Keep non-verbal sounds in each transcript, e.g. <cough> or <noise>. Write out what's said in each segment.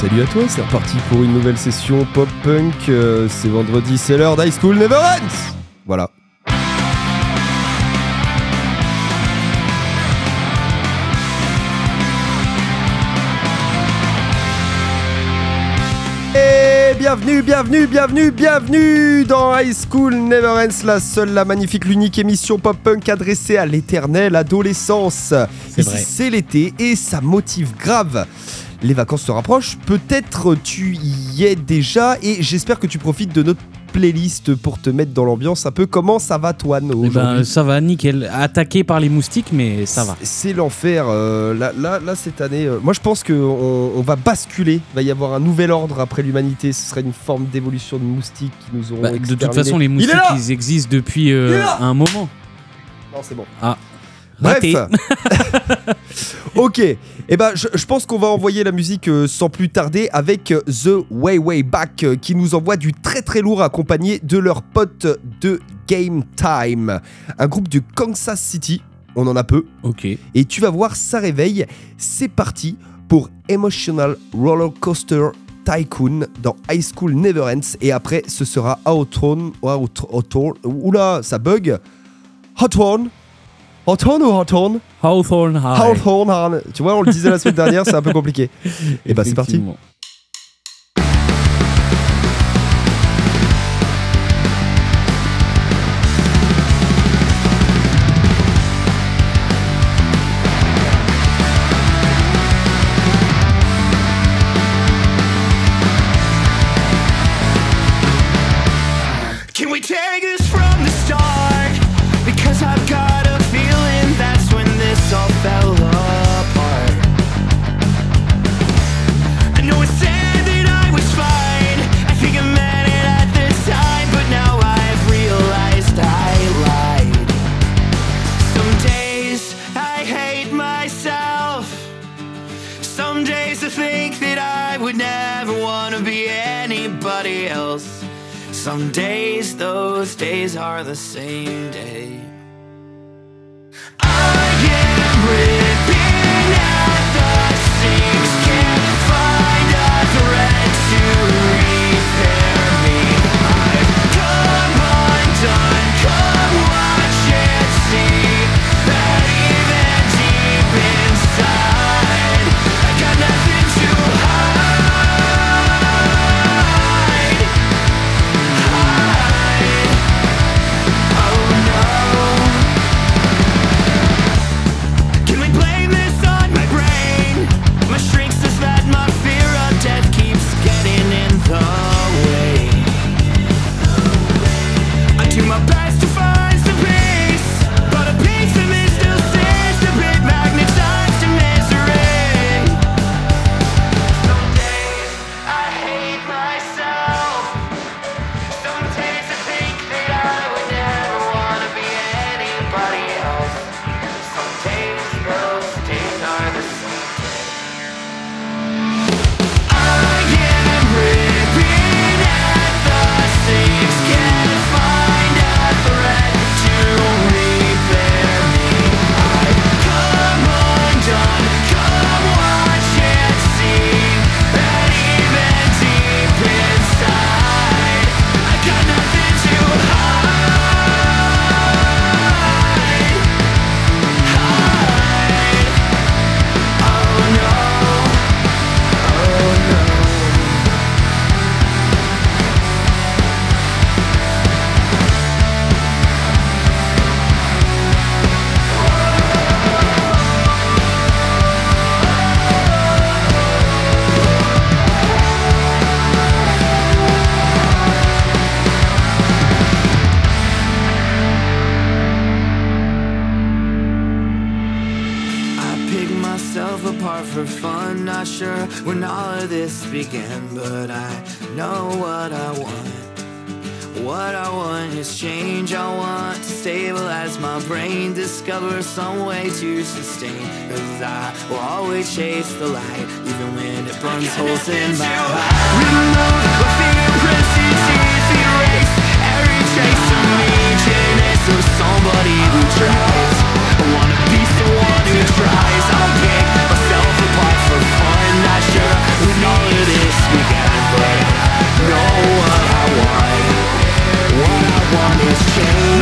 Salut à toi, c'est reparti pour une nouvelle session pop-punk. Euh, c'est vendredi, c'est l'heure d'High School Never Ends Voilà. Et bienvenue, bienvenue, bienvenue, bienvenue dans High School Never Ends, la seule, la magnifique, l'unique émission pop-punk adressée à l'éternelle adolescence. Ici, c'est l'été et ça motive grave. Les vacances se rapprochent, peut-être tu y es déjà et j'espère que tu profites de notre playlist pour te mettre dans l'ambiance un peu. Comment ça va toi Eh ben, ça va, nickel. Attaqué par les moustiques, mais ça va. C'est l'enfer. euh, là, là, là, cette année, euh, moi je pense qu'on on va basculer. Il va y avoir un nouvel ordre après l'humanité. Ce serait une forme d'évolution de moustiques qui nous auront Bah, de toute façon, les moustiques, ils existent depuis euh, un moment. Non, c'est bon. Ah. Bref. <laughs> Ok. Eh ben, je, je pense qu'on va envoyer la musique euh, sans plus tarder avec euh, The Way Way Back euh, qui nous envoie du très très lourd accompagné de leur pote de Game Time, un groupe de Kansas City. On en a peu. Ok. Et tu vas voir, ça réveille. C'est parti pour Emotional Roller Coaster Tycoon dans High School Never Ends. Et après, ce sera Outrun. Out, Oula, ça bug. Hot One. Hot One ou Hot One Hawthorne High. Hawthorne High. Tu vois, on le disait la semaine dernière, c'est un peu compliqué. <laughs> Et bah, c'est parti. discover some way to sustain. Cause I will always chase the light, even when it burns holes in my heart. Remove erase every trace of me. Somebody who tries. I wanna be someone who tries. I'll myself apart for fun. Not sure all of this began, but what I want. What I want is change.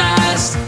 last.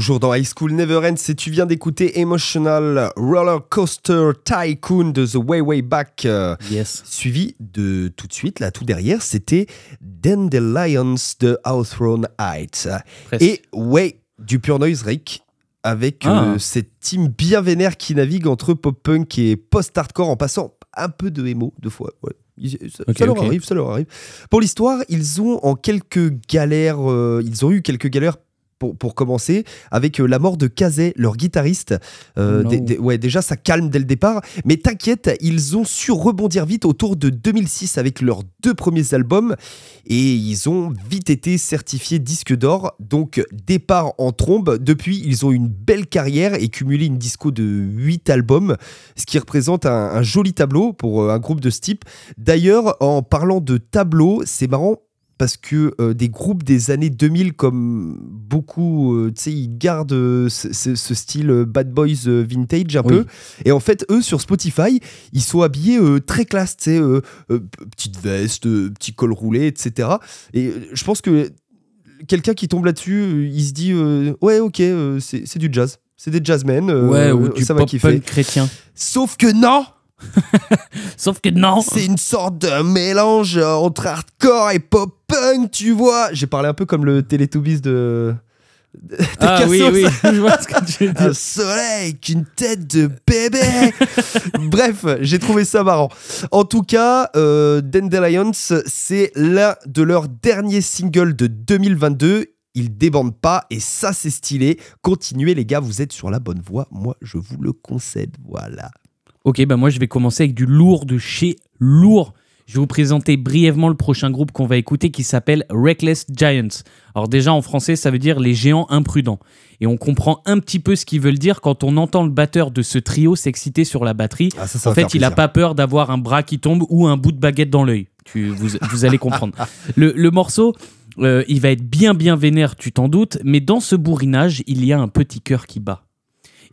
Toujours dans High School Never Ends et tu viens d'écouter Emotional Roller Coaster Tycoon de The Way Way Back. euh, Yes. suivi de tout de suite, là tout derrière, c'était Dandelions de Hawthorne Heights. Presque. Et ouais, du Pure Noise Rick avec euh, Ah. cette team bien vénère qui navigue entre pop-punk et post-hardcore en passant un peu de emo deux fois. Ouais. Ça, leur arrive, ça leur arrive. Pour l'histoire, ils ont en quelques galères, euh, ils ont eu quelques galères pour, pour commencer, avec euh, la mort de Kazé, leur guitariste. Euh, Oh no. ouais, déjà, ça calme dès le départ. Mais t'inquiète, ils ont su rebondir vite autour de 2006 avec leurs deux premiers albums. Et ils ont vite été certifiés disque d'or. Donc, départ en trombe. Depuis, ils ont une belle carrière et cumulé une disco de 8 albums, ce qui représente un, un joli tableau pour euh, un groupe de ce type. D'ailleurs, en parlant de tableau, c'est marrant parce que euh, des groupes des années 2000 comme beaucoup, euh, tu sais, ils gardent euh, ce, style Bad Boys vintage un Oui. peu. Et en fait, eux, sur Spotify, ils sont habillés très classe, tu sais, petite veste, petit col roulé, etc. Et je pense que quelqu'un qui tombe là-dessus, il se dit, ouais, ok, c'est du jazz. C'est des jazzmen, ouais, ou du ça va pop kiffer. punk chrétien. Sauf que non <laughs> Sauf que non. C'est une sorte de mélange entre hardcore et pop-punk, tu vois. J'ai parlé un peu comme le Teletubbies de. Ah oui, oui, je vois ce que tu veux Un soleil qu'une tête de bébé. <laughs> Bref, j'ai trouvé ça marrant. En tout cas, euh, Dandelions, c'est l'un de leurs derniers singles de 2022. Ils débandent pas et ça c'est stylé. Continuez les gars, vous êtes sur la bonne voie. Moi je vous le concède. Voilà. Ok, bah moi je vais commencer avec du lourd de chez lourd. Je vais vous présenter brièvement le prochain groupe qu'on va écouter qui s'appelle Reckless Giants. Alors déjà en français ça veut dire les géants imprudents. Et on comprend un petit peu ce qu'ils veulent dire quand on entend le batteur de ce trio s'exciter sur la batterie. Ah, ça, ça En fait, il a plaisir. pas peur d'avoir un bras qui tombe ou un bout de baguette dans l'œil. Vous, vous allez comprendre. <laughs> Le, le morceau, euh, il va être bien bien vénère, tu t'en doutes, mais dans ce bourrinage, il y a un petit cœur qui bat.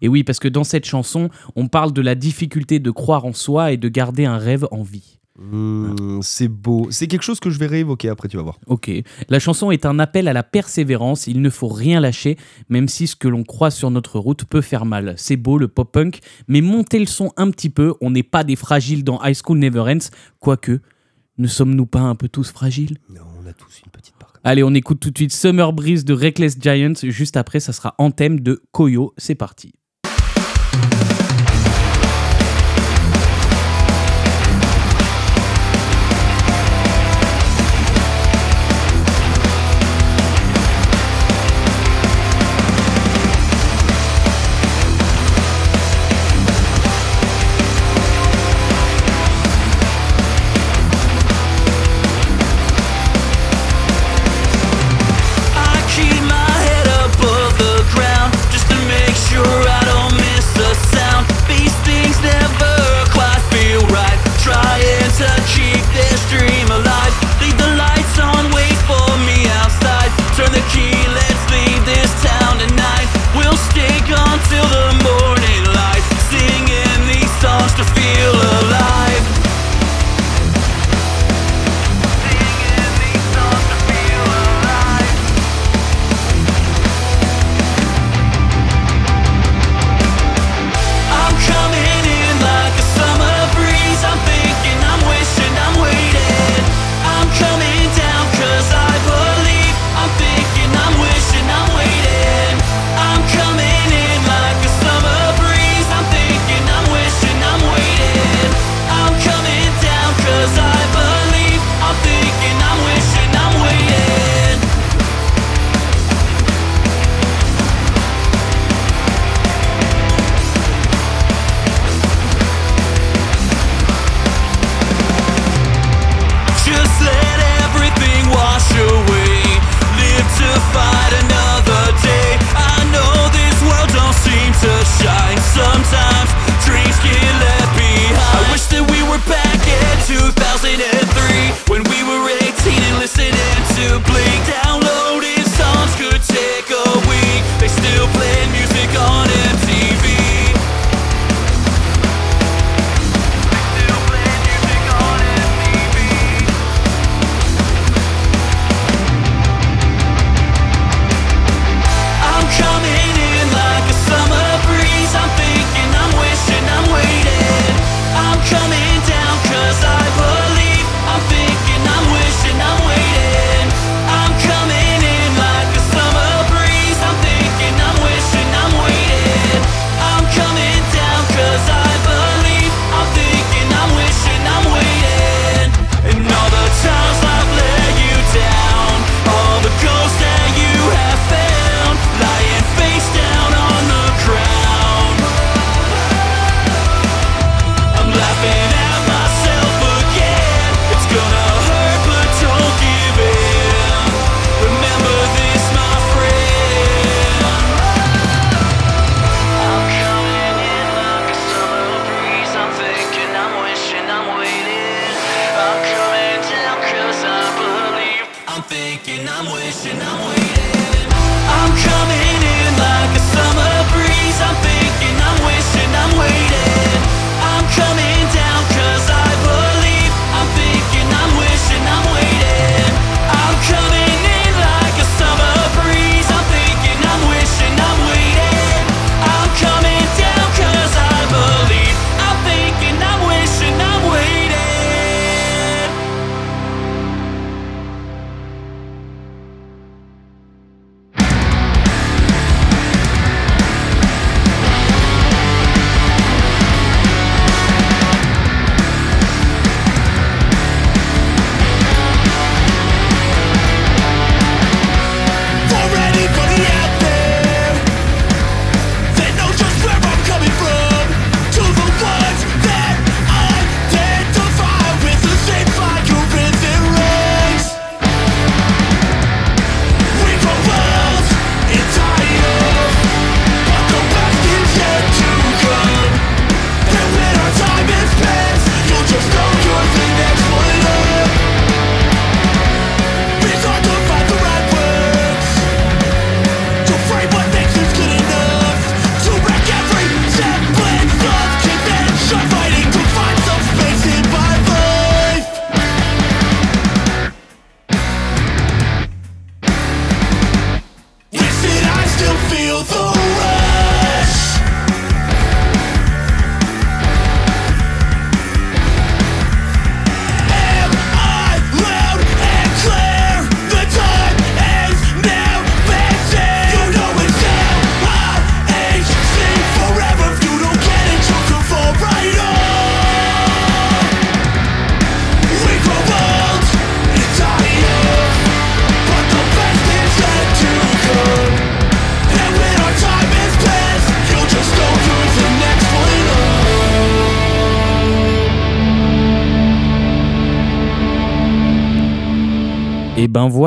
Et oui, parce que dans cette chanson, on parle de la difficulté de croire en soi et de garder un rêve en vie. Mmh, c'est beau. C'est quelque chose que je vais réévoquer après, tu vas voir. Ok. La chanson est un appel à la persévérance. Il ne faut rien lâcher, même si ce que l'on croit sur notre route peut faire mal. C'est beau le pop punk, mais montez le son un petit peu. On n'est pas des fragiles dans High School Never Ends. Quoique, ne sommes-nous pas un peu tous fragiles? Non, on a tous une petite part. Allez, on écoute tout de suite Summer Breeze de Reckless Giants. Juste après, ça sera Anthem de Koyo. C'est parti.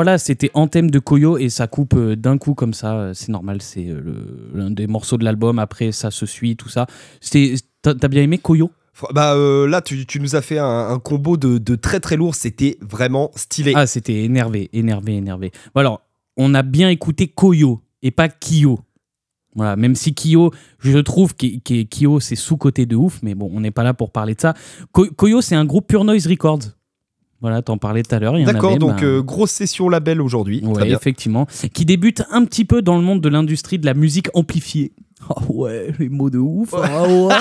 Voilà, c'était Anthem de Koyo et ça coupe euh, d'un coup comme ça. euh, C'est normal, c'est euh, l'un des morceaux de l'album. Après, ça se suit, tout ça. T'as bien aimé Koyo? Bah euh, là, tu, tu nous as fait un, un combo de, de très très lourd. C'était vraiment stylé. Ah, c'était énervé, énervé, énervé. Bon alors, on a bien écouté Koyo et pas Kyo. Voilà, même si Kyo, je trouve que que Kyo c'est sous-côté de ouf, mais bon, on n'est pas là pour parler de ça. Ko- Koyo, c'est un groupe Pure Noise Records. Voilà, t'en parlais tout à l'heure. D'accord, donc ben- euh, grosse session label aujourd'hui. Ouais, effectivement. Qui débute un petit peu dans le monde de l'industrie de la musique amplifiée. Ah ouais, les mots de ouf. Ah ouais.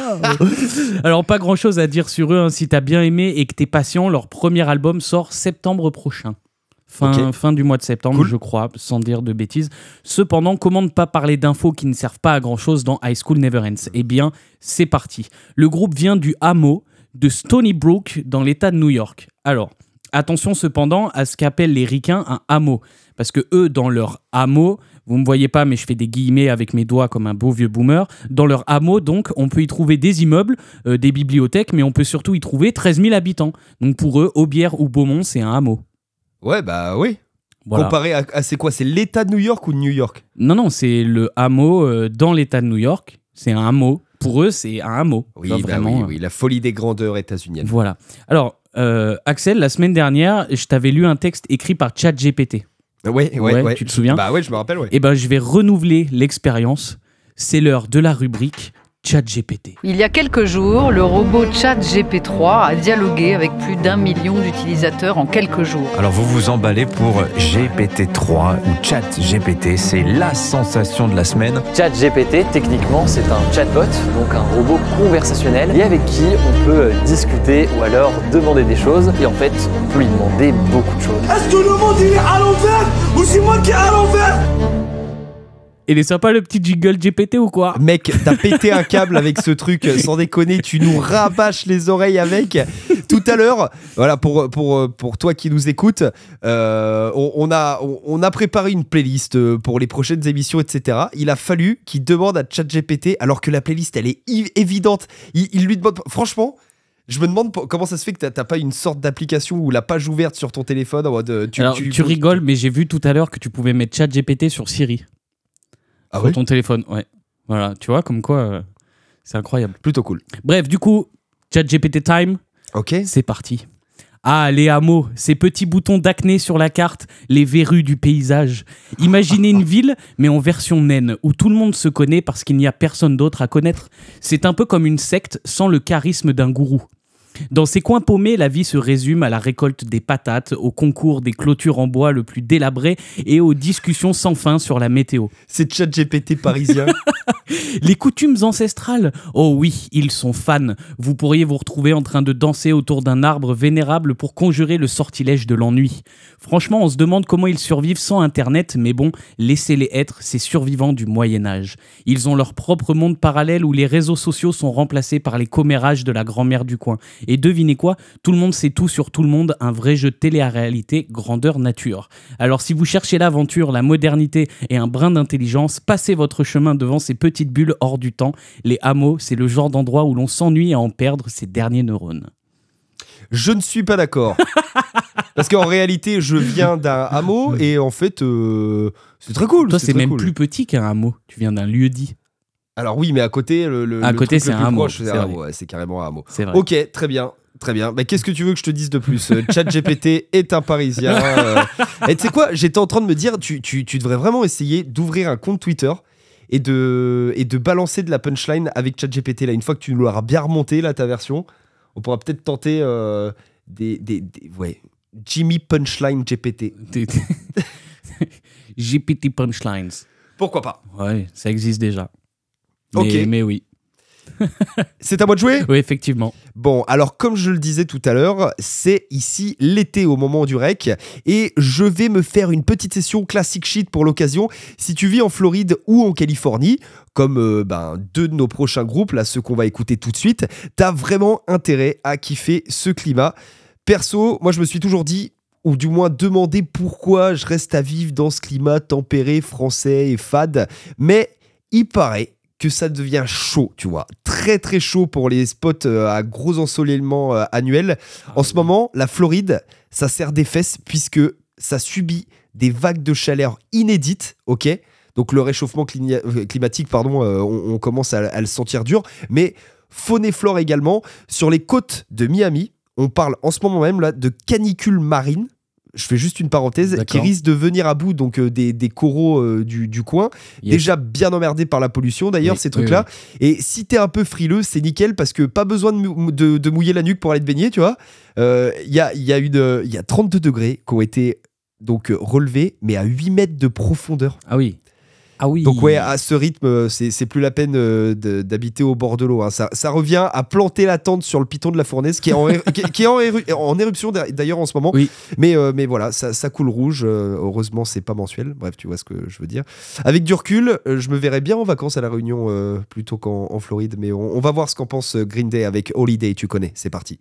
<laughs> Alors, pas grand chose à dire sur eux. hein. Si t'as bien aimé et que t'es patient, leur premier album sort septembre prochain. Fin, fin du mois de septembre, Cool. je crois, sans dire de bêtises. Cependant, comment ne pas parler d'infos qui ne servent pas à grand chose dans High School Never Ends? Eh bien, c'est parti. Le groupe vient du hameau de Stony Brook dans l'État de New York. Alors, attention cependant à ce qu'appellent les ricains un hameau. Parce que eux, dans leur hameau, vous me voyez pas, mais je fais des guillemets avec mes doigts comme un beau vieux boomer. Dans leur hameau, donc, on peut y trouver des immeubles, euh, des bibliothèques, mais on peut surtout y trouver 13 000 habitants. Donc pour eux, Aubière ou Beaumont, c'est un hameau. Ouais, bah oui. Voilà. Comparé à, à c'est quoi C'est l'État de New York ou de New York? Non, non, c'est le hameau euh, dans l'État de New York. C'est un hameau. Pour eux, c'est un hameau. Oui, bah vraiment, oui, euh, oui, la folie des grandeurs états-uniennes. Voilà. Alors, euh, Axel, la semaine dernière, je t'avais lu un texte écrit par ChatGPT. Ouais, Ouais, ouais. tu te souviens Bah ouais, je me rappelle, ouais. Eh ben, je vais renouveler l'expérience. C'est l'heure de la rubrique ChatGPT. Il y a quelques jours, le robot ChatGP3 a dialogué avec plus d'un million d'utilisateurs en quelques jours. Alors vous vous emballez pour GPT-3 ou ChatGPT, c'est la sensation de la semaine. ChatGPT, techniquement, c'est un chatbot, donc un robot conversationnel, et avec qui on peut discuter ou alors demander des choses. Et en fait, on peut lui demander beaucoup de choses. Est-ce que le monde il est à l'envers ou c'est moi qui est à l'envers? Il est sympa le petit jingle GPT ou quoi Mec, t'as pété un câble avec ce truc, sans déconner, tu nous rabâches les oreilles avec. Tout à l'heure, voilà, pour, pour, pour toi qui nous écoutes, euh, on, on a, on, on a préparé une playlist euh, pour les prochaines émissions, etc. Il a fallu qu'il demande à ChatGPT, alors que la playlist, elle est évidente. Il, il lui demande, franchement, je me demande comment ça se fait que t'as- pas une sorte d'application ou la page ouverte sur ton téléphone en mode. euh, Tu, Alors, tu, rigoles, mais j'ai vu tout à l'heure que tu pouvais mettre ChatGPT sur Siri. Ah sur ton téléphone, ouais. Voilà, tu vois, comme quoi, euh, c'est incroyable. Plutôt cool. Bref, du coup, ChatGPT time, Ok. c'est parti. Ah, les hameaux, ces petits boutons d'acné sur la carte, les verrues du paysage. Imaginez une <laughs> ville, mais en version naine, où tout le monde se connaît parce qu'il n'y a personne d'autre à connaître. C'est un peu comme une secte sans le charisme d'un gourou. Dans ces coins paumés, la vie se résume à la récolte des patates, au concours des clôtures en bois le plus délabré et aux discussions sans fin sur la météo. C'est chat GPT parisien. <laughs> <laughs> Les coutumes ancestrales Oh oui, ils sont fans. Vous pourriez vous retrouver en train de danser autour d'un arbre vénérable pour conjurer le sortilège de l'ennui. Franchement, on se demande comment ils survivent sans Internet, mais bon, laissez-les être, ces survivants du Moyen Âge. Ils ont leur propre monde parallèle où les réseaux sociaux sont remplacés par les commérages de la grand-mère du coin. Et devinez quoi Tout le monde sait tout sur tout le monde, un vrai jeu de télé-réalité grandeur nature. Alors si vous cherchez l'aventure, la modernité et un brin d'intelligence, passez votre chemin devant ces petites bulles hors du temps. Les hameaux, c'est le genre d'endroit où l'on s'ennuie à en perdre ses derniers neurones. Je ne suis pas d'accord. <laughs> Parce qu'en réalité, je viens d'un hameau et en fait, euh, c'est très cool. Toi, c'est même cool. plus petit qu'un hameau. Tu viens d'un lieu dit. Alors oui, mais à côté, le, le- À le côté, c'est un plus hameau, c'est ouais, carrément un hameau. Vrai. Ok, très bien. Très bien. Mais qu'est-ce que tu veux que je te dise de plus? Euh, ChatGPT <laughs> est un Parisien. euh. Et tu sais quoi? J'étais en train de me dire, tu, tu- tu devrais vraiment essayer d'ouvrir un compte Twitter et de, et de balancer de la punchline avec ChatGPT. Là, une fois que tu nous l'auras bien remonté, là, ta version, on pourra peut-être tenter euh, des, des, des- Ouais. Jimmy Punchline GPT. GPT <laughs> Punchlines. Pourquoi pas Ouais, ça existe déjà. Mais, Ok. mais oui. <laughs> C'est à moi de jouer? Oui, effectivement. Bon, alors comme je le disais tout à l'heure, c'est ici l'été au moment du rec et je vais me faire une petite session classic shit pour l'occasion. Si tu vis en Floride ou en Californie, comme euh, ben, deux de nos prochains groupes, là ceux qu'on va écouter tout de suite, t'as vraiment intérêt à kiffer ce climat. Perso, moi je me suis toujours dit, ou du moins demandé pourquoi je reste à vivre dans ce climat tempéré, français et fade, mais il paraît que ça devient chaud, tu vois. Très très chaud pour les spots euh, à gros ensoleillement euh, annuel. En ce moment, la Floride, ça sert des fesses puisque ça subit des vagues de chaleur inédites, ok? Donc le réchauffement euh, climatique, pardon, on, on commence à, à le sentir dur, mais faune et flore également. Sur les côtes de Miami, on parle en ce moment même là de canicule marine. Je fais juste une parenthèse qui risque de venir à bout donc euh, des, des coraux euh, du, du coin Yes. déjà bien emmerdé par la pollution d'ailleurs Oui, ces oui, trucs-là. Et si t'es un peu frileux, c'est nickel parce que pas besoin de, mou- de- de mouiller la nuque pour aller te baigner, tu vois. Euh, Il y, a, y, a une- y a 32 degrés qui ont été donc euh, relevés, mais à 8 mètres de profondeur. Ah oui. Ah oui. Donc ouais, à ce rythme, euh, c'est plus la peine euh, d'habiter au bord de l'eau. hein. Ça, ça revient à planter la tente sur le piton de la fournaise, qui est en, <laughs> qui, qui est en, éru- en éruption d'a- d'ailleurs en ce moment. Oui. Mais, euh, mais voilà, ça, ça coule rouge. euh, heureusement, c'est pas mensuel. Bref, tu vois ce que je veux dire. Avec du recul, je me verrais bien en vacances à la Réunion euh, plutôt qu'en en Floride. Mais on, on va voir ce qu'en pense Green Day avec Holiday. Tu connais, c'est parti.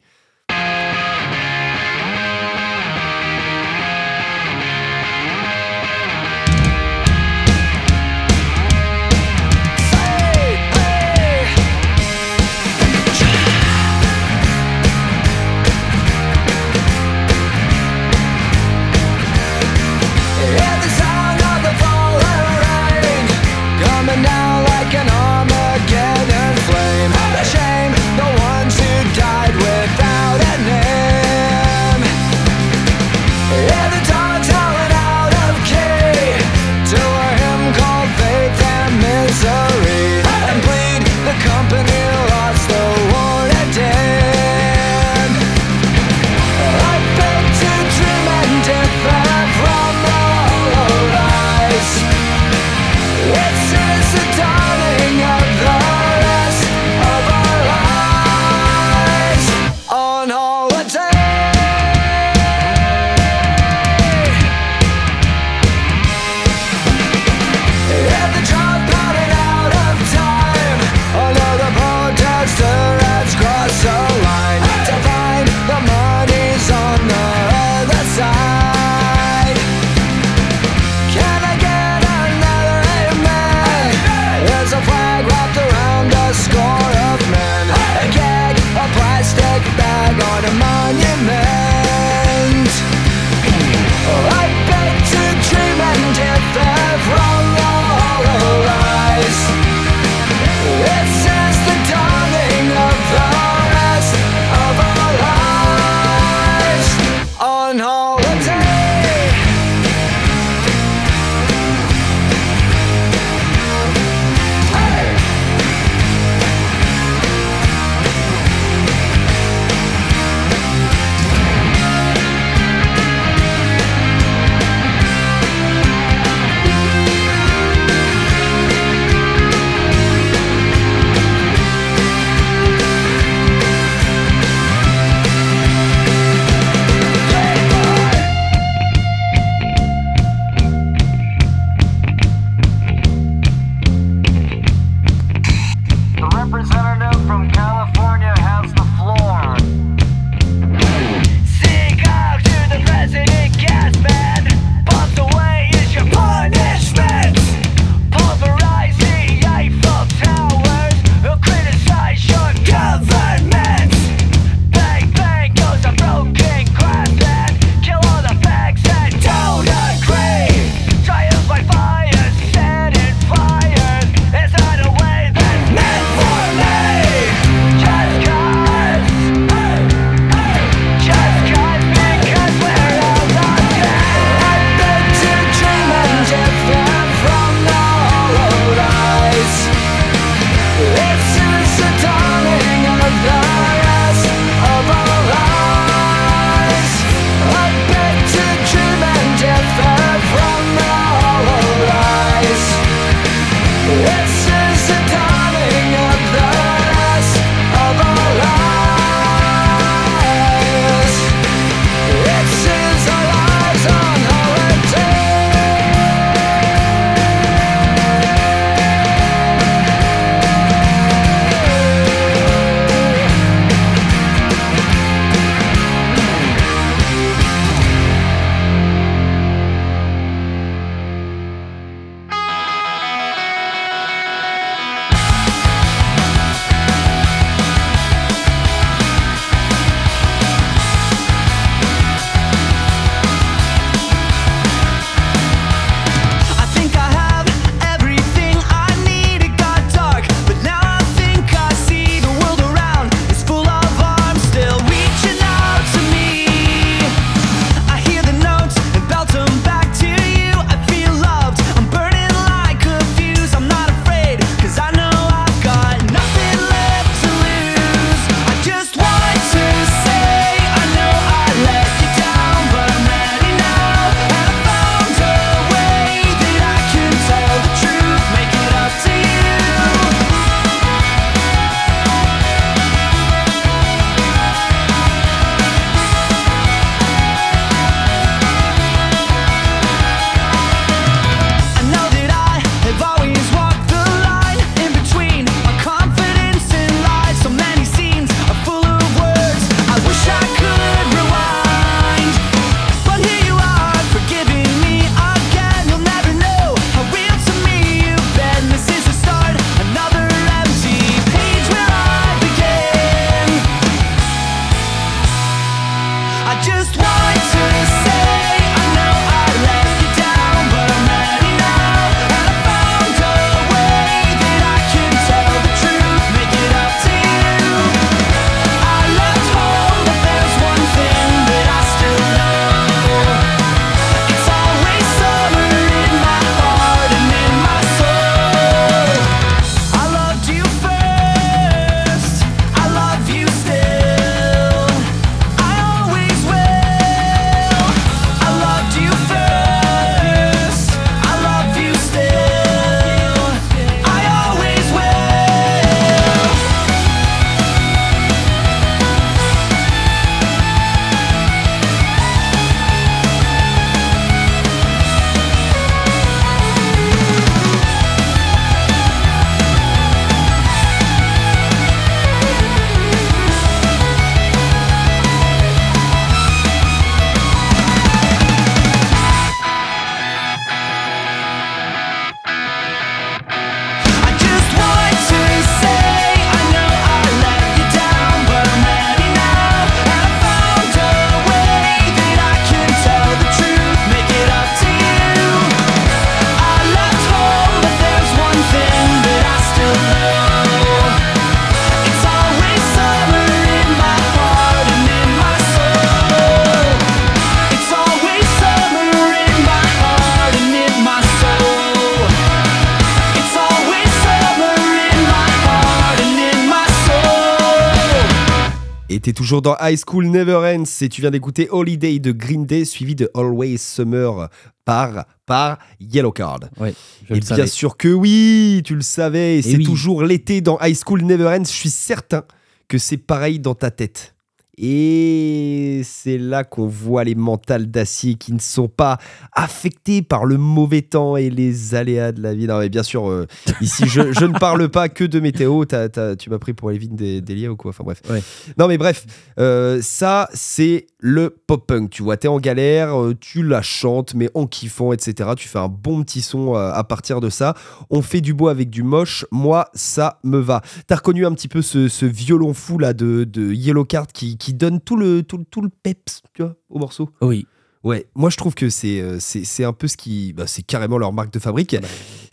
Toujours dans High School Never Ends et tu viens d'écouter Holiday de Green Day suivi de Always Summer par, par Yellow Card. Ouais, je et le bien savais. sûr que oui, tu le savais, c'est oui. toujours l'été dans High School Never Ends. Je suis certain que c'est pareil dans ta tête. Et c'est là qu'on voit les mentales d'acier qui ne sont pas affectés par le mauvais temps et les aléas de la vie. Non, mais bien sûr, euh, ici, je, je ne parle pas que de météo. Tu m'as pris pour Lévin des, Delia ou quoi? Enfin bref. Ouais. Non, mais bref, euh, ça, c'est le pop-punk. Tu vois, t'es en galère, euh, tu la chantes, mais en kiffant, etc. Tu fais un bon petit son à partir de ça. On fait du beau avec du moche. Moi, ça me va. T'as reconnu un petit peu ce, ce violon fou là de, de Yellow Card qui, qui donne tout le, tout, le- tout le peps, tu vois, au morceau Oui. Ouais, moi je trouve que c'est euh, c'est c'est un peu ce qui. bah, c'est carrément leur marque de fabrique.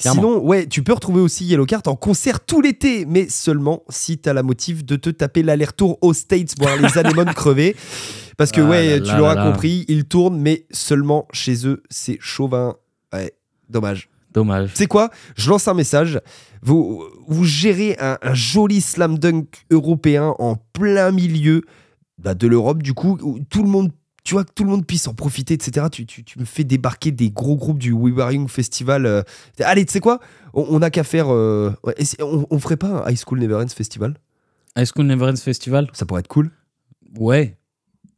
Sinon, ouais, tu peux retrouver aussi Yellow Card en concert tout l'été, mais seulement si t'as la motive de te taper l'aller-retour aux States, voir les <laughs> anémones crever. Parce que, Ah ouais, là tu l'auras compris, ils tournent, mais seulement chez eux. C'est chauvin. Ouais, dommage. Dommage. Sais quoi? Je lance un message. Vous, vous gérez un, un joli slam dunk européen en plein milieu bah, de l'Europe, du coup, où tout le monde. Tu vois, que tout le monde puisse en profiter, etc. Tu, tu- tu me fais débarquer des gros groupes du We Were Young Festival. euh. Allez, tu sais quoi? On n'a qu'à faire. euh, on, on ferait pas un High School Never Ends Festival? High School Never Ends Festival? Ça pourrait être cool. Ouais.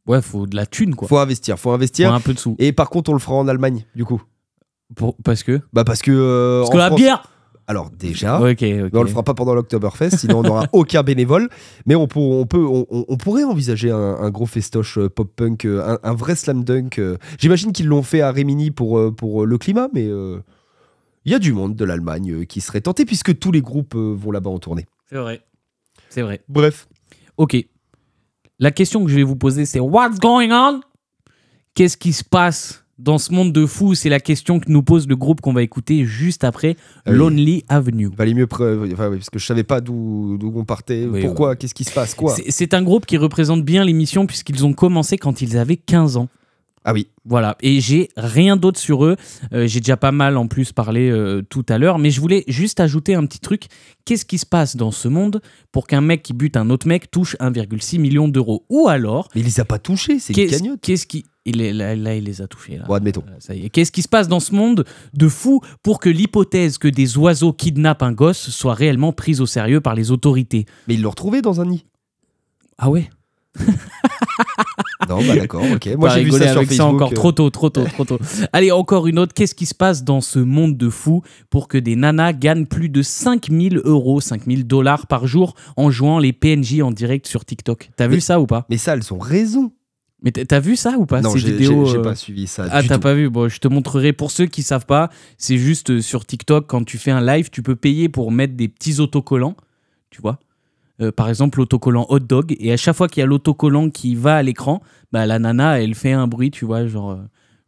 Ouais, faut de la thune, quoi. Faut investir, faut Faut investir. un peu de sous. Et par contre, on le fera en Allemagne, du coup. Pour- parce que? Bah, parce que. euh, Parce que la France- bière Alors, déjà. On le fera pas pendant l'Oktoberfest, sinon on n'aura <laughs> aucun bénévole. Mais on, pour- on peut, on, on- on pourrait envisager un, un gros festoche euh, pop-punk, euh, un, un vrai slam dunk. euh. J'imagine qu'ils l'ont fait à Rémini pour, pour le climat, mais euh, il y a du monde de l'Allemagne qui serait tenté puisque tous les groupes vont là-bas en tournée. C'est vrai. C'est vrai. Bref. Ok. La question que je vais vous poser, c'est What's going on? Qu'est-ce qui se passe dans ce monde de fou C'est la question que nous pose le groupe qu'on va écouter juste après. Lonely Avenue. Valait mieux, enfin, oui, parce que je savais pas d'où d'où on partait, Oui, pourquoi, qu'est-ce qui se passe, quoi. C'est un groupe qui représente bien l'émission puisqu'ils ont commencé quand ils avaient 15 ans. Ah oui, Voilà, et j'ai rien d'autre sur eux. Euh, j'ai déjà pas mal en plus parlé euh, tout à l'heure, mais je voulais juste ajouter un petit truc. Qu'est-ce qui se passe dans ce monde pour qu'un mec qui bute un autre mec touche 1,6 million d'euros? Ou alors, mais il les a pas touchés, c'est une cagnotte. qu'est-ce qui. Il est, là, là, il les a touchés. Là. Bon, admettons. Ça y est. Qu'est-ce qui se passe dans ce monde de fou pour que l'hypothèse que des oiseaux kidnappent un gosse soit réellement prise au sérieux par les autorités? Mais ils l'ont retrouvé dans un nid. Ah ouais? <laughs> Non, bah d'accord, ok. Moi j'ai vu ça sur avec Facebook. encore euh. trop tôt, trop tôt, trop tôt. <laughs> Allez, encore une autre. Qu'est-ce qui se passe dans ce monde de fou pour que des nanas gagnent plus de 5000 euros, 5000 dollars par jour en jouant les PNJ en direct sur TikTok? T'as vu ça ou pas? Mais ça, elles ont raison. Mais t'as vu ça ou pas non, j'ai euh, pas suivi ça. Ah, t'as pas vu? Bon, je te montrerai. Pour ceux qui savent pas, c'est juste euh, sur TikTok, quand tu fais un live, tu peux payer pour mettre des petits autocollants, tu vois? Euh, par exemple l'autocollant hot dog, et à chaque fois qu'il y a l'autocollant qui va à l'écran, bah, la nana, elle fait un bruit, tu vois, genre, euh,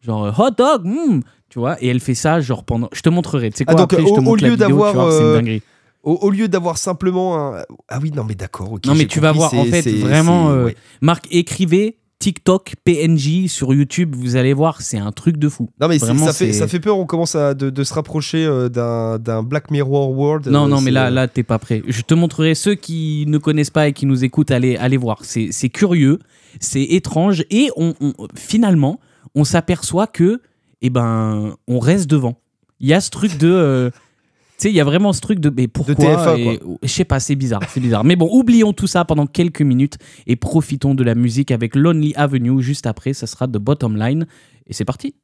genre euh, hot dog, hmm, tu vois, et elle fait ça, genre pendant. Je te montrerai, tu sais Ah, quoi, donc, après, je te au- au lieu d'avoir, vas voir, c'est une dinguerie. Au, au lieu d'avoir simplement un. Ah oui, non, mais d'accord, ok. Non, mais tu vas voir, en fait, vraiment, euh, ouais. Marc, écrivez TikTok, PNJ sur YouTube, vous allez voir, c'est un truc de fou. Non, mais vraiment, ça, fait, ça fait peur, on commence à, de, de se rapprocher euh, d'un Black Mirror World. Non, euh, non, mais là, là, t'es pas prêt. Je te montrerai ceux qui ne connaissent pas et qui nous écoutent, allez, allez voir. C'est curieux, c'est étrange et on, on- finalement, on s'aperçoit que, eh ben, on reste devant. Il y a ce truc de, euh, sais, il y a vraiment ce truc de, mais pourquoi TF1, et- Je sais pas, c'est bizarre, c'est bizarre. Mais bon, oublions tout ça pendant quelques minutes et profitons de la musique avec Lonely Avenue. Juste après, ça sera The Bottom Line et c'est parti.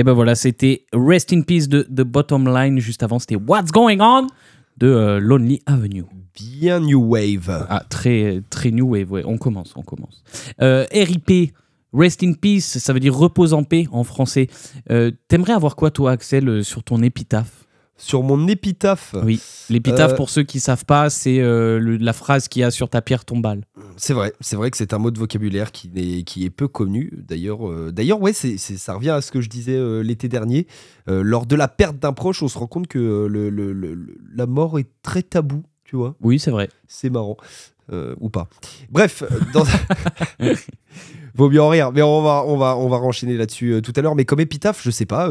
Et ben voilà, c'était Rest in Peace de The Bottom Line. Juste avant, c'était What's Going On de euh, Lonely Avenue. Bien New Wave. Ah, très, très new wave, ouais. On commence, on commence. Euh, RIP, Rest in Peace, ça veut dire repose en paix en français. Euh, T'aimerais avoir quoi, toi, Axel, sur ton épitaphe? Sur mon épitaphe, Oui. L'épitaphe, Euh, pour ceux qui savent pas, c'est euh, la phrase qu'il y a sur ta pierre tombale. c'est vrai, c'est vrai que c'est un mot de vocabulaire qui est, qui est peu connu. D'ailleurs, euh, d'ailleurs, ouais, c'est, ça revient à ce que je disais l'été dernier. Lors de la perte d'un proche, on se rend compte que le, le- le- le- la mort est très tabou, tu vois. Oui, c'est vrai. C'est marrant. Ou pas. Bref, dans... <laughs> vaut mieux en rire. Mais on va, on va, on va renchaîner là-dessus tout à l'heure. Mais comme épitaphe, je sais pas,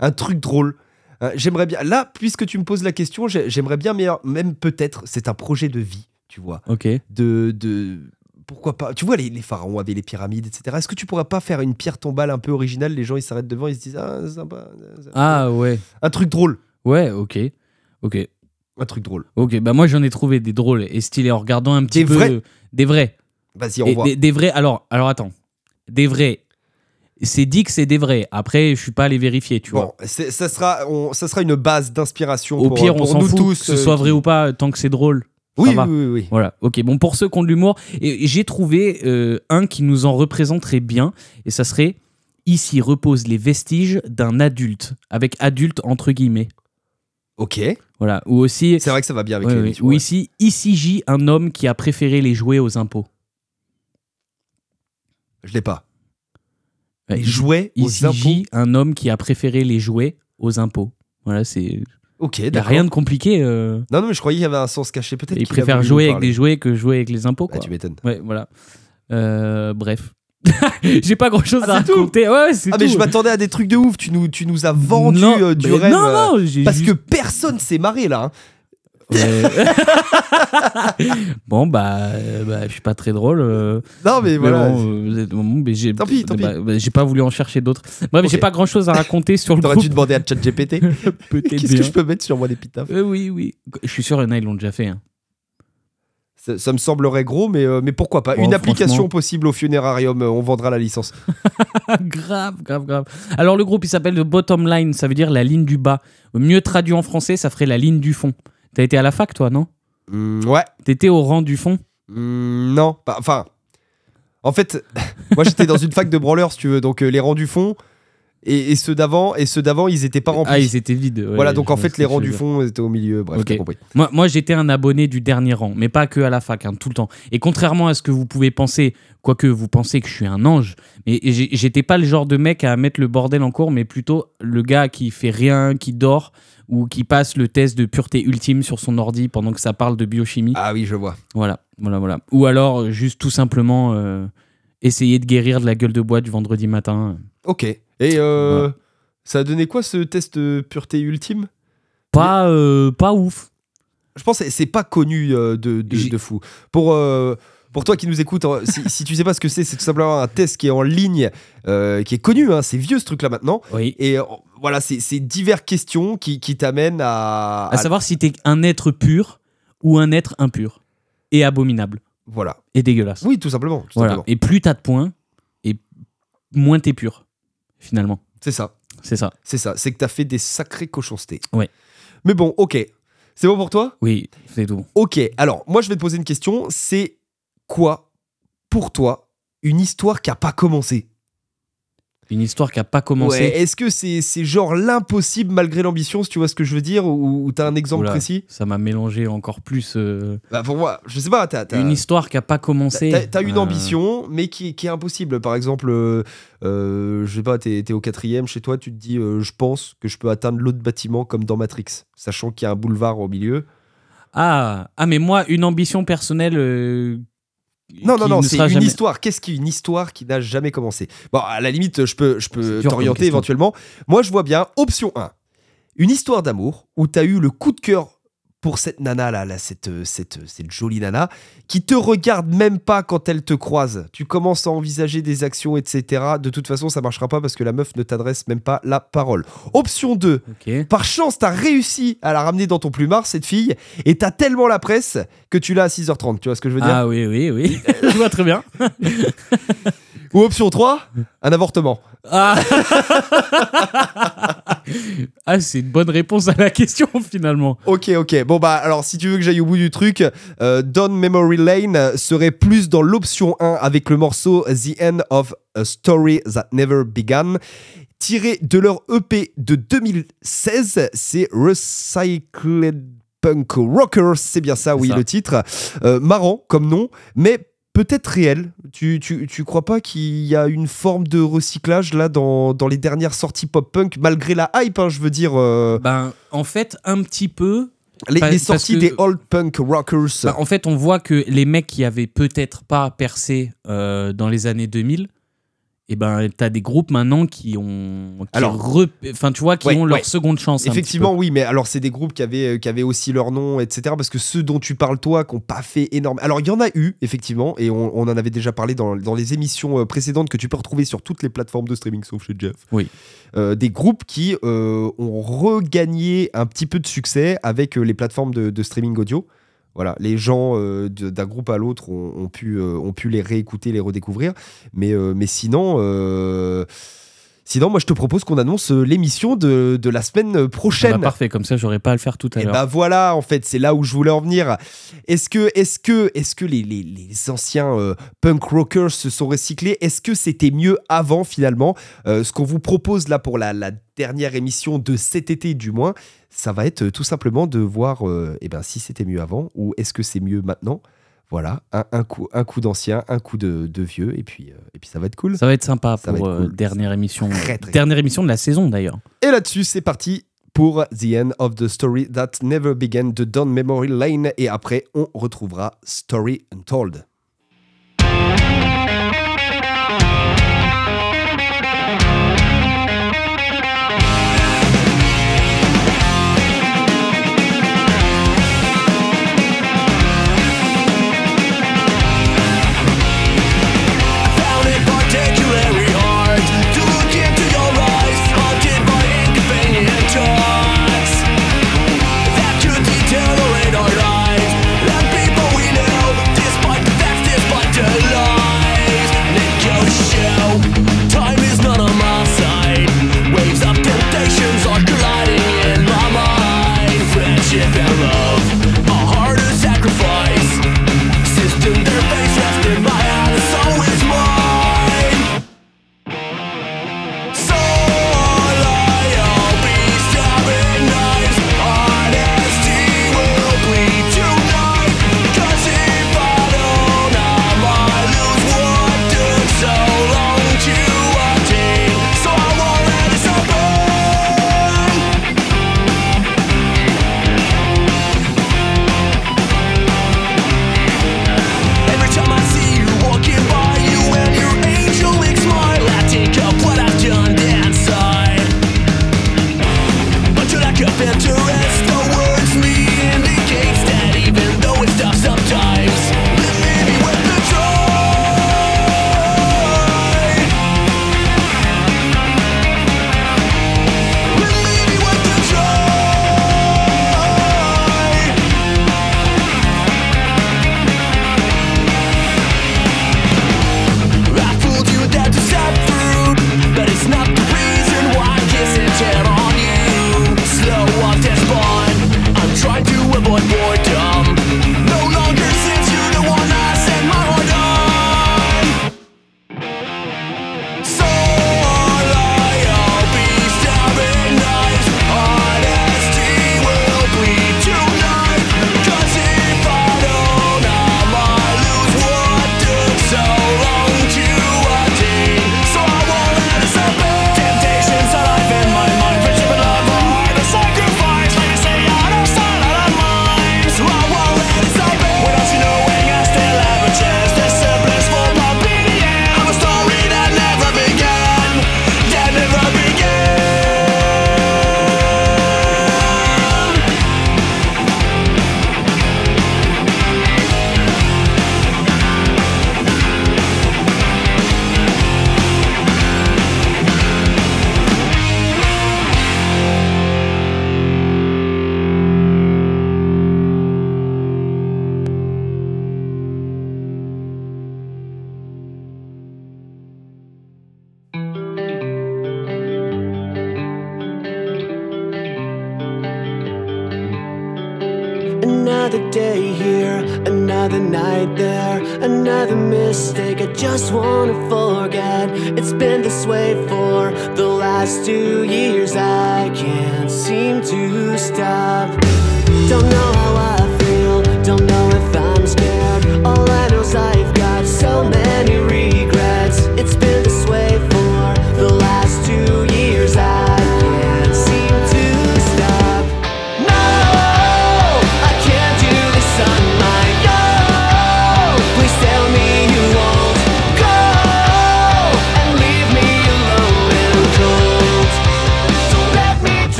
un truc drôle. Euh, j'aimerais bien. Là, puisque tu me poses la question, j'ai- j'aimerais bien, mais même peut-être, c'est un projet de vie, tu vois. Ok. De, de pourquoi pas. Tu vois, les, les pharaons avaient les pyramides, etc. Est-ce que tu pourrais pas faire une pierre tombale un peu originale Les gens, ils s'arrêtent devant, ils se disent ah sympa. sympa. Ah, ouais. un truc drôle. Ouais, ok. Ok. Un truc drôle. Ok, bah moi j'en ai trouvé des drôles et stylés en regardant un petit Des peu. vrais Des vrais. Vas-y, on Et voit. des, des vrais. Alors, alors attends. Des vrais. C'est dit que c'est des vrais. Après, je suis pas allé vérifier, tu. Bon, ça sera, on- ça sera une base d'inspiration Au pour, pire, on pour s'en nous fout tous. que ce euh, soit qui- vrai ou pas, tant que c'est drôle. Oui, oui, oui, oui. Voilà, ok. Bon, pour ceux qui ont de l'humour, j'ai trouvé euh, un qui nous en représenterait bien, et ça serait Ici reposent les vestiges d'un adulte, avec adulte entre guillemets. Ok. Voilà, ou aussi. C'est vrai que ça va bien avec Ouais, l'émission. Ou ouais. ici, ici gît un homme qui a préféré les jouets aux impôts. Je l'ai pas. Ouais, Jouer aux Ici impôts. gît un homme qui a préféré les jouets aux impôts. Voilà, c'est. Ok, Il n'y a d'accord. rien de compliqué. euh. Non, non, mais je croyais qu'il y avait un sens caché. Peut-être. Il qu'il a préfère voulu jouer avec parler. des jouets que jouer avec les impôts. Ah, Quoi. tu m'étonnes. Ouais, voilà. Euh, bref. <laughs> J'ai pas grand chose Ah, à c'est tout raconter. Ouais, c'est Ah, mais tout. je m'attendais à des trucs de ouf. Tu nous, tu nous as vendu euh, du mais rêve. Non, euh, non, j'ai Parce juste- que personne s'est marré là. hein. Ouais. <laughs> bon, bah, euh, bah, je suis pas très drôle. euh, Non, mais voilà. bon, euh, vous êtes- bon, mais j'ai, Tant pis, tant pis. bah, bah, j'ai pas voulu en chercher d'autres. Bref, Ok. j'ai pas grand chose à raconter sur le T'aurais groupe. dû demander à ChatGPT. <laughs> Peut-être Qu'est-ce bien. que je peux mettre sur mon épitaphe Euh, oui, oui. Je suis sûr, il y en a, ils l'ont déjà fait. hein. ça, ça me semblerait gros, mais, euh, mais pourquoi pas? Une application franchement. possible au funérarium. euh, On vendra la licence. <laughs> grave, grave, grave. Alors, le groupe, il s'appelle The Bottom Line. Ça veut dire la ligne du bas. Mieux traduit en français, ça ferait la ligne du fond. T'as été à la fac, toi, non Hmm, ouais. T'étais au rang du fond Hmm, non. Enfin. En fait, <laughs> moi j'étais dans une fac de branleurs, si tu veux. Donc euh, les rangs du fond et, et ceux d'avant, et ceux d'avant, ils étaient pas remplis. Ah, ils étaient vides. ouais, voilà, donc en fait, les rangs du fond étaient au milieu. Bref, Ok. t'as compris. Moi, moi j'étais un abonné du dernier rang, mais pas que à la fac, hein, tout le temps. Et contrairement à ce que vous pouvez penser, quoique vous pensez que je suis un ange, mais j'étais pas le genre de mec à mettre le bordel en cours, mais plutôt le gars qui fait rien, qui dort ou qui passe le test de pureté ultime sur son ordi pendant que ça parle de biochimie. Ah oui, je vois. Voilà, voilà, voilà. Ou alors juste tout simplement euh, essayer de guérir de la gueule de bois du vendredi matin. Ok. Et euh, ça a donné quoi ce test euh, pureté ultime? Pas, euh, pas ouf. Je pense que c'est pas connu de, de, de fou. Pour, euh, pour toi qui nous écoutes, euh, si, si tu sais pas ce que c'est, c'est tout simplement un test qui est en ligne, euh, qui est connu, hein, c'est vieux ce truc-là maintenant. Oui. Et euh, voilà, c'est diverses questions qui, qui t'amènent à, À savoir si t'es un être pur ou un être impur et abominable Voilà. et dégueulasse. Oui, tout simplement. tout Voilà. simplement. Et plus t'as de points, et moins t'es pur, finalement. C'est ça. C'est ça. C'est ça. C'est que t'as fait des sacrés cochoncetés. Ouais. Mais bon, ok. C'est bon pour toi? Oui, c'est tout. Ok. Alors, moi, je vais te poser une question. C'est quoi, pour toi, une histoire qui a pas commencé? Une histoire qui a pas commencé. Ouais, Est-ce que c'est c'est genre l'impossible malgré l'ambition, si tu vois ce que je veux dire, ou, ou t'as un exemple Oula, précis? Ça m'a mélangé encore plus. euh, Bah pour moi, je sais pas, Une histoire qui a pas commencé. t'as- t'as une Euh, ambition, mais qui, qui est impossible. Par exemple, euh, euh, je sais pas, t'es t'es au quatrième chez toi, tu te dis, je pense que je peux atteindre l'autre bâtiment comme dans Matrix, sachant qu'il y a un boulevard au milieu. Ah, ah, mais moi, une ambition personnelle Non, non, non, c'est une jamais- histoire. Qu'est-ce qu'une histoire qui n'a jamais commencé? Bon, à la limite, je peux, je peux t'orienter éventuellement. Moi, je vois bien, option 1, une histoire d'amour où tu as eu le coup de cœur pour cette nana là, là cette, euh, cette, cette jolie nana, qui te regarde même pas quand elle te croise. Tu commences à envisager des actions, etc. De toute façon, ça marchera pas parce que la meuf ne t'adresse même pas la parole. Option 2, Ok. par chance, t'as réussi à la ramener dans ton plumard, cette fille, et t'as tellement la presse que tu l'as à 6h30. Tu vois ce que je veux dire? Ah oui, oui, oui. <laughs> je vois très bien. Ou option 3, un avortement. Ah, <laughs> Ah, c'est une bonne réponse à la question <laughs> finalement. Ok, ok. Bon, bah, alors, si tu veux que j'aille au bout du truc, euh, Don Memory Lane serait plus dans l'option 1 avec le morceau The End of a Story That Never Began. Tiré de leur EP de 2016, c'est Recycled Punk Rockers, c'est bien ça, oui, ça. le titre. Euh, marrant comme nom, mais peut-être réel. Tu, tu, tu crois pas qu'il y a une forme de recyclage là dans, dans les dernières sorties pop-punk, malgré la hype, hein, je veux dire, euh, Ben, en fait, un petit peu. les, Pas- les parce sorties que- des old punk rockers. Ben, en fait, on voit que les mecs qui avaient peut-être pas percé euh, dans les années 2000, et ben, t'as des groupes maintenant qui ont, qui Alors- enfin, tu vois, qui Ouais, ont leur ouais. seconde chance. Effectivement, oui, mais alors c'est des groupes qui avaient, euh, qui avaient aussi leur nom, etc. Parce que ceux dont tu parles, toi, qui n'ont pas fait énorme. Alors, il y en a eu, effectivement, et on, on en avait déjà parlé dans, dans les émissions euh, précédentes que tu peux retrouver sur toutes les plateformes de streaming, sauf chez Jeff. Oui. Euh, des groupes qui euh, ont regagné un petit peu de succès avec les plateformes de, de streaming audio. Voilà, les gens euh, d'un groupe à l'autre ont, pu, euh, ont pu les réécouter, les redécouvrir. Mais, euh, mais sinon, sinon, moi je te propose qu'on annonce euh, l'émission de, de la semaine peu. prochaine. Bah, parfait, comme ça, j'aurais pas à le faire tout à Et l'heure. bah voilà, en fait, c'est là où je voulais en venir. Est-ce que, est-ce que, est-ce que les, les- les anciens euh, punk rockers se sont recyclés? Est-ce que c'était mieux avant finalement? Euh, Ce qu'on vous propose là pour la, la dernière émission de cet été du moins, ça va être euh, tout simplement de voir euh, eh ben, si c'était mieux avant ou est-ce que c'est mieux maintenant? Voilà, un, un coup, un coup d'ancien, un coup de, de vieux, et puis, euh, et puis ça va être cool. Ça va être sympa Ça pour être euh, cool. dernière émission. Très, très dernière émission de la saison d'ailleurs. Et là-dessus, c'est parti pour The End of the Story That Never Began de Don Memory Lane. Et après, on retrouvera Story Untold.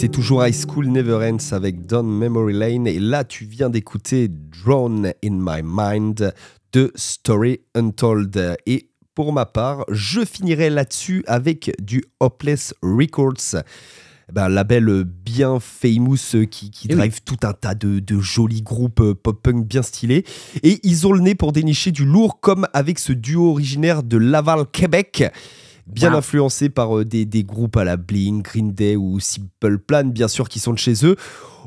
C'est toujours High School Never Ends avec Don Memory Lane. Et là, tu viens d'écouter Drawn in My Mind de Story Untold. Et pour ma part, je finirai là-dessus avec du Hopeless Records. Eh Ben, un label bien famous euh, qui, qui Eh oui. drive tout un tas de, de jolis groupes euh, pop-punk bien stylés. Et ils ont le nez pour dénicher du lourd, comme avec ce duo originaire de Laval, Québec bien Wow. influencé par euh, des, des groupes à la Blink, Green Day ou Simple Plan, bien sûr, qui sont de chez eux.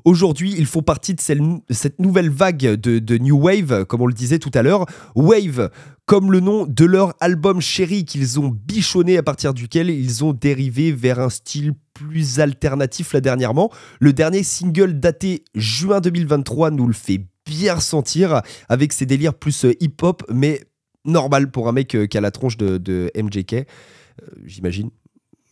Aujourd'hui, ils font partie de cette nouvelle vague de, de New Wave, comme on le disait tout à l'heure. Wave, comme le nom de leur album chéri qu'ils ont bichonné à partir duquel ils ont dérivé vers un style plus alternatif là dernièrement. Le dernier single daté juin 2023 nous le fait bien ressentir avec ses délires plus euh, hip-hop, mais normal pour un mec euh, qui a la tronche de, de MJK, j'imagine.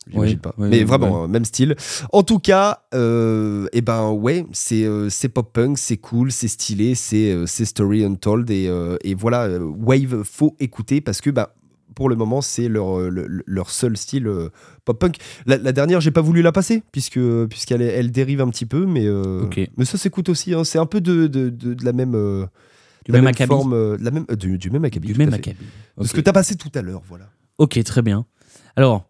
J'imagine Ouais, pas. mais vraiment, euh, même style. En tout cas, euh, eh ben ouais, c'est euh, pop-punk, c'est cool, c'est stylé, c'est euh, c'est Story Untold. Et, euh, et voilà, euh, Wave, faut écouter parce que bah, pour le moment, c'est leur, euh, le- le- leur seul style euh, pop-punk. La, la dernière, j'ai pas voulu la passer puisque puisqu'elle elle dérive un petit peu, mais, euh, Ok. mais ça s'écoute aussi. hein. C'est un peu de, de, de- de la même. euh, Du la même forme, euh, de la même, euh, du, du même acabit. Du même acabit. De ce que tu as passé tout à l'heure, voilà. Ok, très bien. Alors,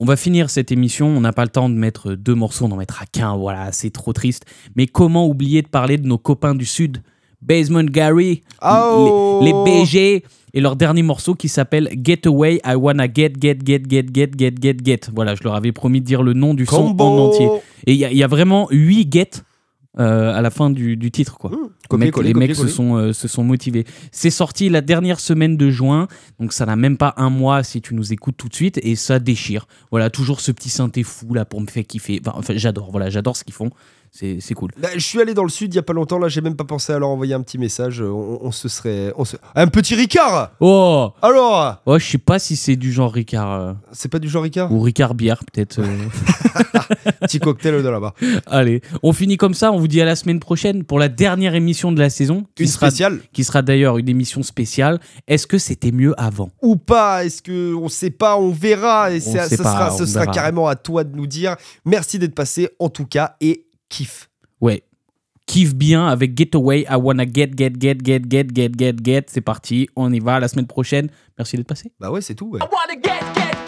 on va finir cette émission. On n'a pas le temps de mettre deux morceaux, on en mettra qu'un. Voilà, c'est trop triste. Mais comment oublier de parler de nos copains du Sud? Basement Gary, Oh les, les BG, et leur dernier morceau qui s'appelle Get Away, I Wanna Get, Get, Get, Get, Get, Get, Get, Get. Voilà, je leur avais promis de dire le nom du son en entier. Et il y, a- il y a vraiment 8 get euh, à la fin du, du titre, quoi. Mmh, Les copier, mecs, coller, les mecs copier, se, sont, euh, se sont motivés. C'est sorti la dernière semaine de juin, donc ça n'a même pas un mois si tu nous écoutes tout de suite, et ça déchire. Voilà, toujours ce petit synthé fou là pour me faire kiffer. Enfin, enfin, j'adore, voilà, j'adore ce qu'ils font. C'est cool. Bah, je suis allé dans le sud il y a pas longtemps, là j'ai même pas pensé à leur envoyer un petit message. On, on se serait. on se- Un petit Ricard Oh Alors Oh, je sais pas si c'est du genre Ricard. euh, C'est pas du genre Ricard? Ou Ricard bière, peut-être. euh. <laughs> Petit cocktail de là-bas. <laughs> Allez, on finit comme ça. On vous dit à la semaine prochaine pour la dernière émission de la saison. Qui Une sera, spéciale qui sera d'ailleurs une émission spéciale. Est-ce que c'était mieux avant? Ou pas Est-ce que on sait pas On verra. Et pas, sera, ce sera verra. carrément à toi de nous dire. Merci d'être passé en tout cas et kiff. Ouais. Kiffe bien avec Getaway. I wanna get, get, get, get, get, get, get, get. C'est parti. On y va la semaine prochaine. Merci d'être passé. Bah ouais, c'est tout. ouais. I wanna get, get,